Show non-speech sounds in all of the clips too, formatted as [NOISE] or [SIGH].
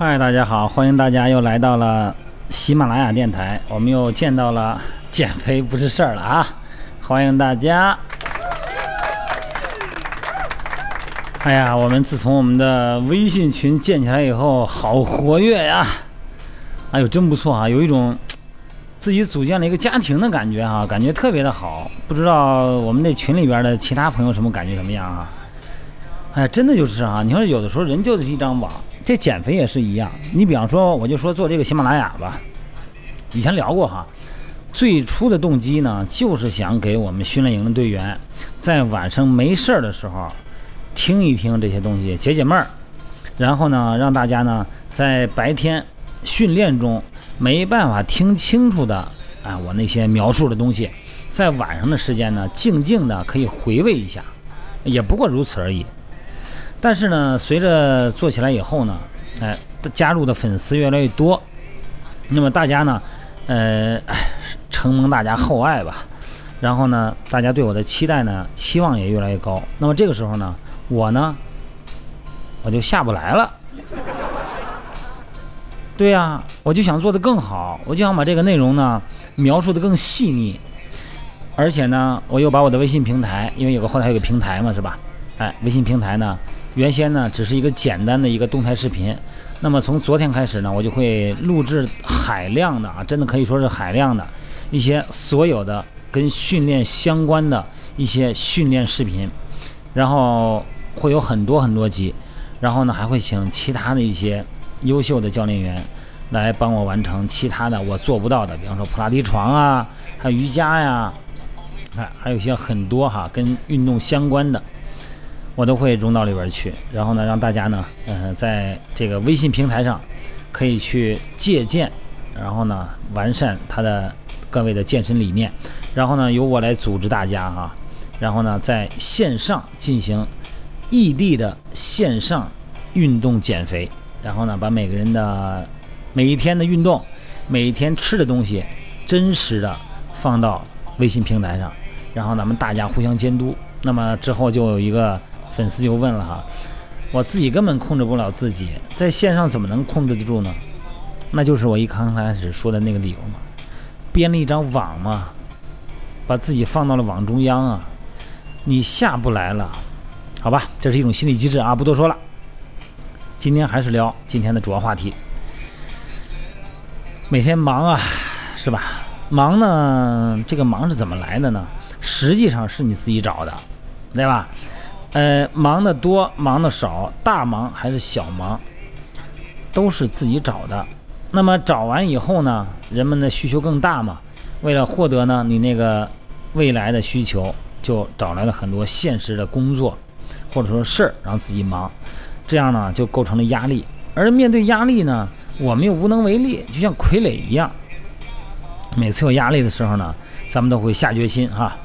嗨，大家好，欢迎大家又来到了喜马拉雅电台，我们又见到了 [LAUGHS] 减肥不是事儿了啊！欢迎大家。哎呀，我们自从我们的微信群建起来以后，好活跃呀！哎呦，真不错啊，有一种 [TSK] 自己组建了一个家庭的感觉哈、感觉特别的好。不知道我们那群里边的其他朋友什么感觉什么样啊？哎，真的就是啊！你说有的时候人就是一张网，这减肥也是一样。你比方说，我就说做这个喜马拉雅吧，以前聊过哈。最初的动机呢，就是想给我们训练营的队员，在晚上没事儿的时候，听一听这些东西，解解闷儿。然后呢，让大家呢在白天训练中没办法听清楚的啊，我那些描述的东西，在晚上的时间呢，静静的可以回味一下，也不过如此而已。但是呢，随着做起来以后呢，哎，加入的粉丝越来越多，那么大家呢，呃，承蒙大家厚爱吧，然后呢，大家对我的期待呢，期望也越来越高。那么这个时候呢，我呢，我就下不来了。对呀、我就想做得更好，我就想把这个内容呢描述得更细腻，而且呢，我又把我的微信平台，因为有个后台有个平台嘛，是吧？哎，微信平台呢，原先呢只是一个简单的一个动态视频，那么从昨天开始呢，我就会录制海量的啊，真的可以说是海量的一些所有的跟训练相关的一些训练视频，然后会有很多很多集，然后呢还会请其他的一些优秀的教练员来帮我完成其他的我做不到的，比方说普拉提床啊，还有瑜伽呀，哎，还有一些很多哈跟运动相关的。我都会融到里边去，然后呢，让大家呢，呃，在这个微信平台上可以去借鉴，然后呢，完善他的各位的健身理念，然后呢，由我来组织大家哈，然后呢，在线上进行异地的线上运动减肥，然后呢，把每个人的每一天的运动，每一天吃的东西，真实的放到微信平台上，然后咱们大家互相监督。那么之后就有一个粉丝就问了哈，我自己根本控制不了自己，在线上怎么能控制得住呢？那就是我一刚开始说的那个理由嘛，编了一张网嘛，把自己放到了网中央啊，你下不来了，好吧，这是一种心理机制啊，不多说了。今天还是聊今天的主要话题。每天忙啊，是吧？忙呢，这个忙是怎么来的呢？实际上是你自己找的，对吧？呃，忙的多，忙的少，大忙还是小忙，都是自己找的。那么找完以后呢，人们的需求更大嘛。为了获得呢你那个未来的需求，就找来了很多现实的工作或者说事儿让自己忙，这样呢就构成了压力。而面对压力呢，我们又无能为力，就像傀儡一样。每次有压力的时候呢，咱们都会下决心哈，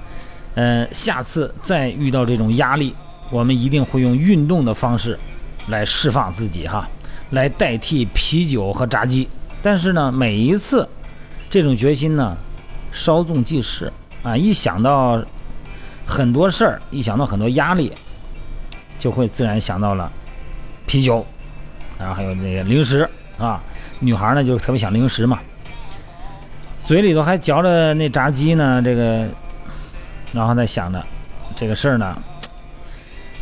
呃，下次再遇到这种压力，我们一定会用运动的方式来释放自己哈，来代替啤酒和炸鸡。但是呢，每一次这种决心呢，稍纵即逝啊，一想到很多事儿，一想到很多压力，就会自然想到了啤酒，然后还有那个零食啊，女孩呢就特别想零食嘛。嘴里头还嚼着那炸鸡呢，这个，然后再想着这个事儿呢，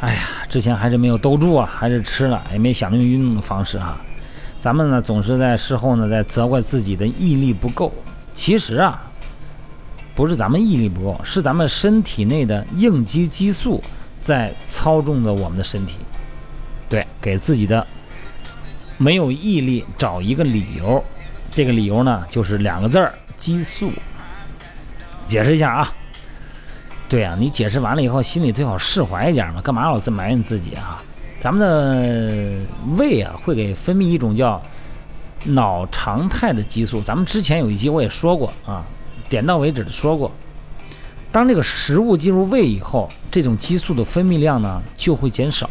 哎呀，之前还是没有兜住啊，还是吃了，也没想着用运动的方式啊。咱们呢总是在事后呢在责怪自己的毅力不够，其实啊，不是咱们毅力不够，是咱们身体内的应激激素在操纵着我们的身体，对，给自己的没有毅力找一个理由。这个理由呢，就是两个字儿：激素。解释一下啊，对啊，你解释完了以后，心里最好释怀一点嘛，干嘛老是埋怨自己啊？咱们的胃啊，会给分泌一种叫脑常态的激素。咱们之前有一集我也说过啊，点到为止的说过。当这个食物进入胃以后，这种激素的分泌量呢就会减少。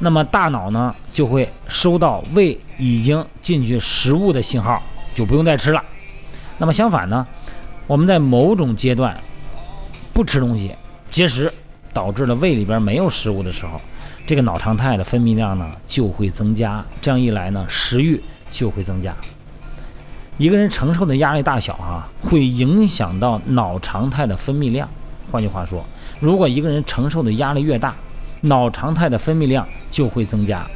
那么大脑呢就会收到胃已经进去食物的信号，就不用再吃了。那么相反呢，我们在某种阶段不吃东西，节食，导致了胃里边没有食物的时候，这个脑常态的分泌量呢就会增加，这样一来呢，食欲就会增加。一个人承受的压力大小啊，会影响到脑常态的分泌量。换句话说，如果一个人承受的压力越大，脑常态的分泌量就会增加，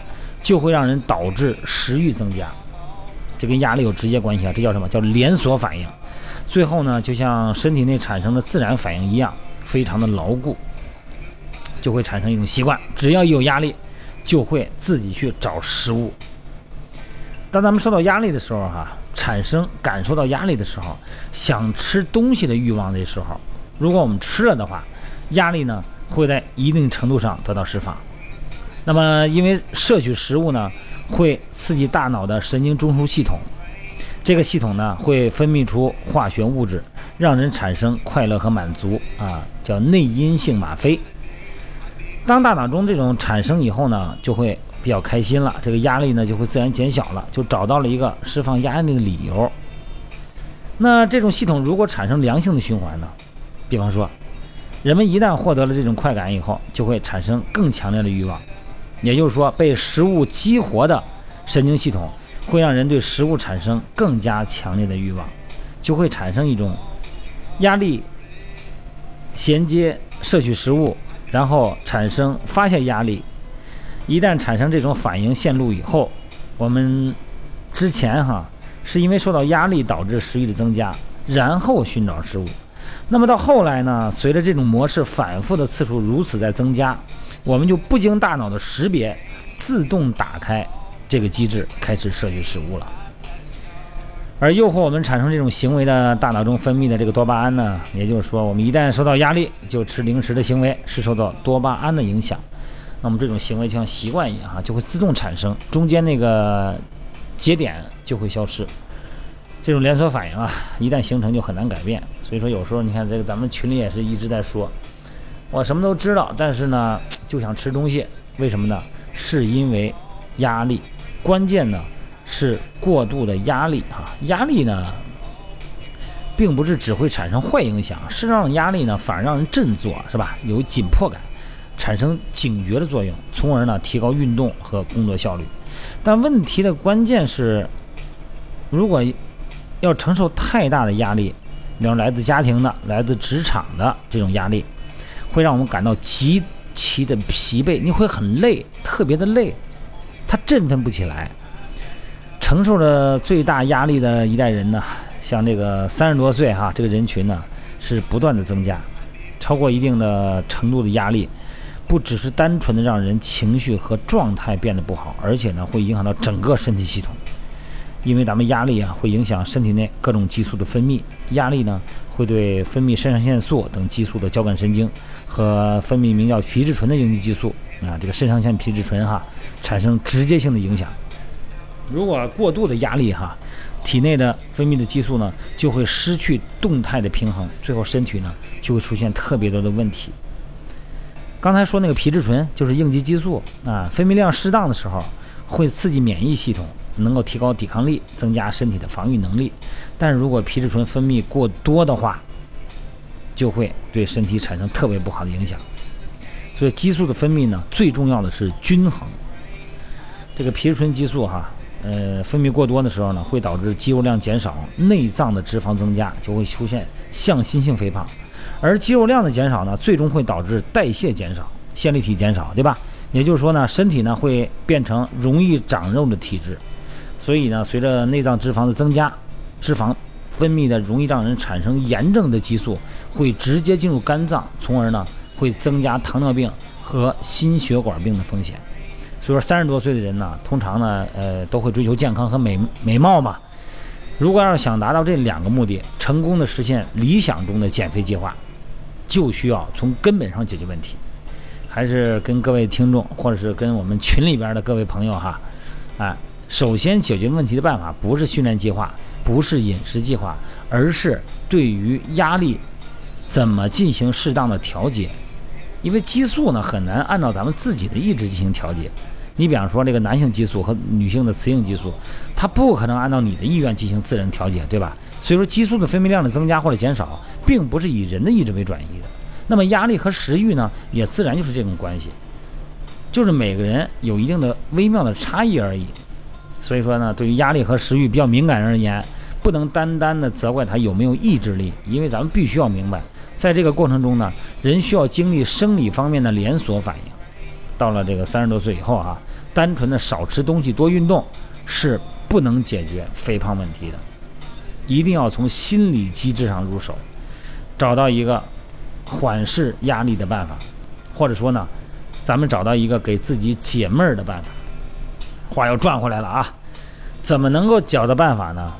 就会让人导致食欲增加。这跟压力有直接关系啊，这叫什么叫连锁反应？最后呢，就像身体内产生的自然反应一样，非常的牢固，就会产生一种习惯，只要有压力，就会自己去找食物。当咱们受到压力的时候，哈，产生感受到压力的时候，想吃东西的欲望的时候，如果我们吃了的话，压力呢会在一定程度上得到释放。那么，因为摄取食物呢，会刺激大脑的神经中枢系统。这个系统呢，会分泌出化学物质，让人产生快乐和满足啊，叫内因性吗啡。当大脑中这种产生以后呢，就会比较开心了，这个压力呢就会自然减小了，就找到了一个释放压力的理由。那这种系统如果产生良性的循环呢？比方说，人们一旦获得了这种快感以后，就会产生更强烈的欲望，也就是说，被食物激活的神经系统。会让人对食物产生更加强烈的欲望，就会产生一种压力衔接摄取食物，然后产生发泄压力。一旦产生这种反应线路以后，我们之前哈是因为受到压力导致食欲的增加，然后寻找食物。那么到后来呢，随着这种模式反复的次数如此在增加，我们就不经大脑的识别，自动打开。这个机制开始摄取食物了，而诱惑我们产生这种行为的大脑中分泌的这个多巴胺呢，也就是说，我们一旦受到压力就吃零食的行为是受到多巴胺的影响，那么这种行为就像习惯一样哈，就会自动产生，中间那个节点就会消失。这种连锁反应啊，一旦形成就很难改变。所以说，有时候你看这个咱们群里也是一直在说，我什么都知道，但是呢就想吃东西，为什么呢？是因为压力。关键呢是过度的压力啊，压力呢并不是只会产生坏影响，适当的压力呢反而让人振作，是吧？有紧迫感，产生警觉的作用，从而呢提高运动和工作效率。但问题的关键是，如果要承受太大的压力，比如来自家庭的、来自职场的这种压力，会让我们感到极其的疲惫，你会很累，特别的累。他振奋不起来，承受着最大压力的一代人呢，像这个三十多岁哈，这个人群呢是不断的增加，超过一定的程度的压力，不只是单纯的让人情绪和状态变得不好，而且呢会影响到整个身体系统，因为咱们压力啊会影响身体内各种激素的分泌，压力呢会对分泌肾上腺素等激素的交感神经和分泌名叫皮质醇的应激激素。啊，这个肾上腺皮质醇哈，产生直接性的影响。如果过度的压力哈，体内的分泌的激素呢，就会失去动态的平衡，最后身体呢就会出现特别多的问题。刚才说那个皮质醇就是应激激素啊，分泌量适当的时候会刺激免疫系统，能够提高抵抗力，增加身体的防御能力。但如果皮质醇分泌过多的话，就会对身体产生特别不好的影响。所以激素的分泌呢，最重要的是均衡。这个皮质醇激素哈，呃，分泌过多的时候呢，会导致肌肉量减少，内脏的脂肪增加，就会出现向心性肥胖。而肌肉量的减少呢，最终会导致代谢减少，线粒体减少，对吧？也就是说呢，身体呢会变成容易长肉的体质。所以呢，随着内脏脂肪的增加，脂肪分泌的容易让人产生炎症的激素会直接进入肝脏，从而呢。会增加糖尿病和心血管病的风险，所以说三十多岁的人呢，通常呢，呃，都会追求健康和美美貌嘛。如果要想达到这两个目的，成功的实现理想中的减肥计划，就需要从根本上解决问题。还是跟各位听众，或者是跟我们群里边的各位朋友哈，啊，首先解决问题的办法不是训练计划，不是饮食计划，而是对于压力怎么进行适当的调节。因为激素呢很难按照咱们自己的意志进行调节，你比方说这个男性激素和女性的雌性激素，它不可能按照你的意愿进行自然调节，对吧？所以说激素的分泌量的增加或者减少，并不是以人的意志为转移的，那么压力和食欲呢，也自然就是这种关系，就是每个人有一定的微妙的差异而已。所以说呢，对于压力和食欲比较敏感人而言，不能单单的责怪他有没有意志力，因为咱们必须要明白，在这个过程中呢，人需要经历生理方面的连锁反应。到了这个三十多岁以后啊，单纯的少吃东西多运动是不能解决肥胖问题的，一定要从心理机制上入手，找到一个缓释压力的办法，或者说呢，咱们找到一个给自己解闷儿的办法。话又转回来了啊，怎么能够解的办法呢？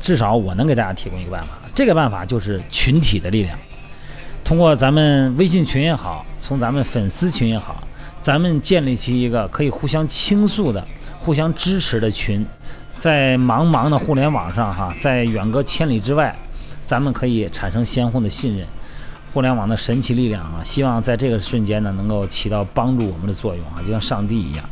至少我能给大家提供一个办法，这个办法就是群体的力量。通过咱们微信群也好，从咱们粉丝群也好，咱们建立起一个可以互相倾诉的、互相支持的群。在茫茫的互联网上，哈，在远隔千里之外，咱们可以产生相互的信任。互联网的神奇力量啊，希望在这个瞬间呢，能够起到帮助我们的作用啊，就像上帝一样。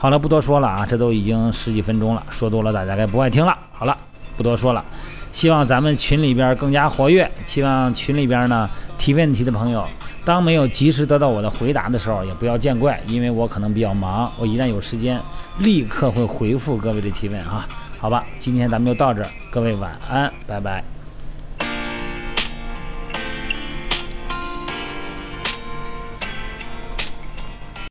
好了，不多说了啊，这都已经十几分钟了，说多了大家该不爱听了。好了，不多说了，希望咱们群里边更加活跃，希望群里边呢提问题的朋友，当没有及时得到我的回答的时候，也不要见怪，因为我可能比较忙，我一旦有时间，立刻会回复各位的提问啊。好吧，今天咱们就到这儿，各位晚安，拜拜。